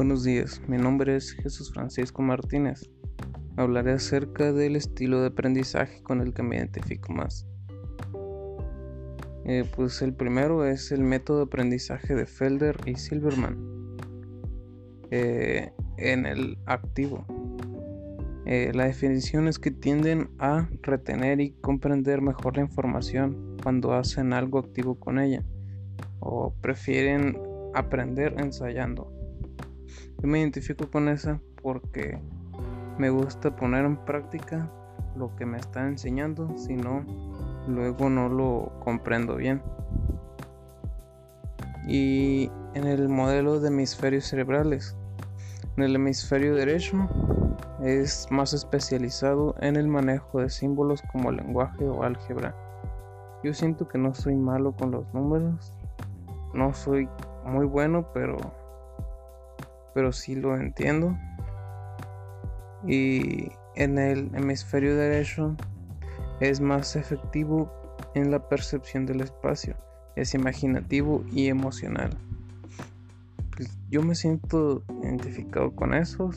Buenos días, mi nombre es Jesús Francisco Martínez. Hablaré acerca del estilo de aprendizaje con el que me identifico más. Eh, pues el primero es el método de aprendizaje de Felder y Silverman. Eh, en el activo. Eh, la definición es que tienden a retener y comprender mejor la información cuando hacen algo activo con ella o prefieren aprender ensayando. Yo me identifico con esa porque me gusta poner en práctica lo que me está enseñando, si no, luego no lo comprendo bien. Y en el modelo de hemisferios cerebrales, en el hemisferio derecho es más especializado en el manejo de símbolos como lenguaje o álgebra. Yo siento que no soy malo con los números, no soy muy bueno, pero pero sí lo entiendo. Y en el hemisferio derecho es más efectivo en la percepción del espacio, es imaginativo y emocional. Pues yo me siento identificado con esos